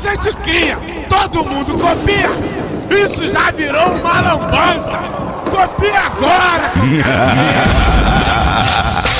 gente cria, todo mundo copia. Isso já virou uma lambança. Copia agora! eu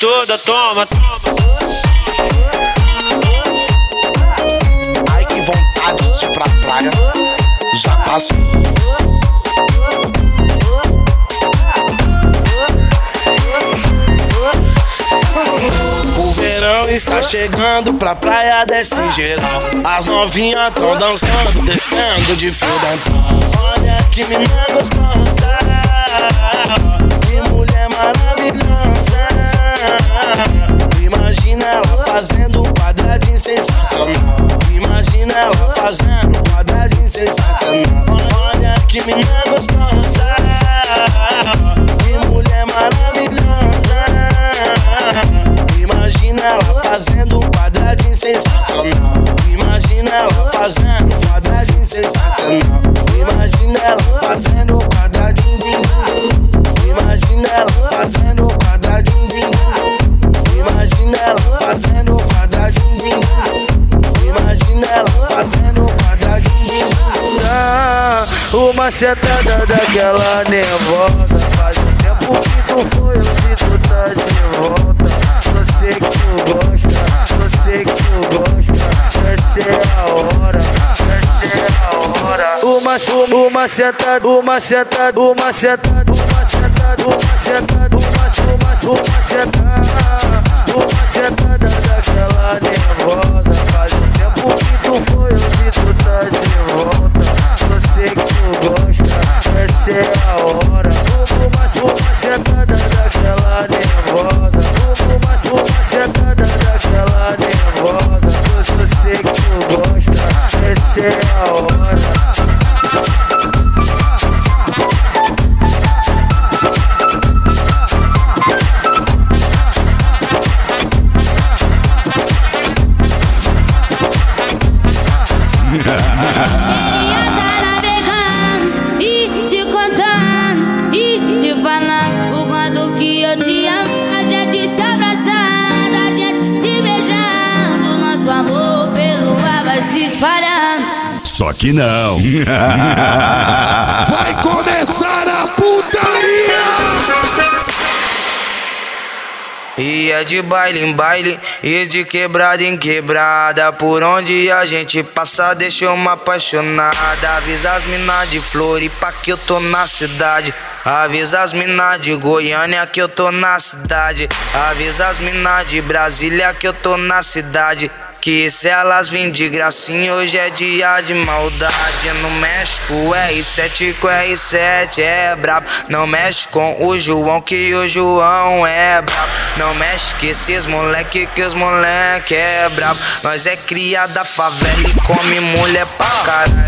toda, toma. Ai que vontade de ir pra praia Já passou O verão está chegando pra praia desse geral. As novinhas tão dançando, descendo de fio. Olha que menina gostosa, que mulher maravilhosa. Imagina ela fazendo um quadradinho sensacional. Imagina ela fazendo um quadradinho sensacional. Olha que menina gostosa, que mulher maravilhosa. Uma sentada daquela nervosa. Faz um tempo que tu foi, eu vi tu tá de volta. Eu sei que tu gosta, eu sei que tu gosta. Essa é a hora, essa é a hora. Uma, uma, uma sentada, uma sentada, uma sentada Uma sentada, uma sentada, uma, uma, uma sentada a hora. Uma, uma sentada daquela daquela que tu gosta. Só que não. Vai começar a putaria! E é de baile em baile e de quebrada em quebrada. Por onde a gente passa, deixa uma apaixonada. Avisa as minas de Floripa que eu tô na cidade. Avisa as minas de Goiânia que eu tô na cidade. Avisa as minas de Brasília que eu tô na cidade. Que se elas vêm de gracinha, hoje é dia de maldade. No México, R7 com R7 é brabo. Não mexe com o João, que o João é brabo. Não mexe com esses moleque, que os moleque é brabo. Nós é cria da favela e come mulher pra caralho.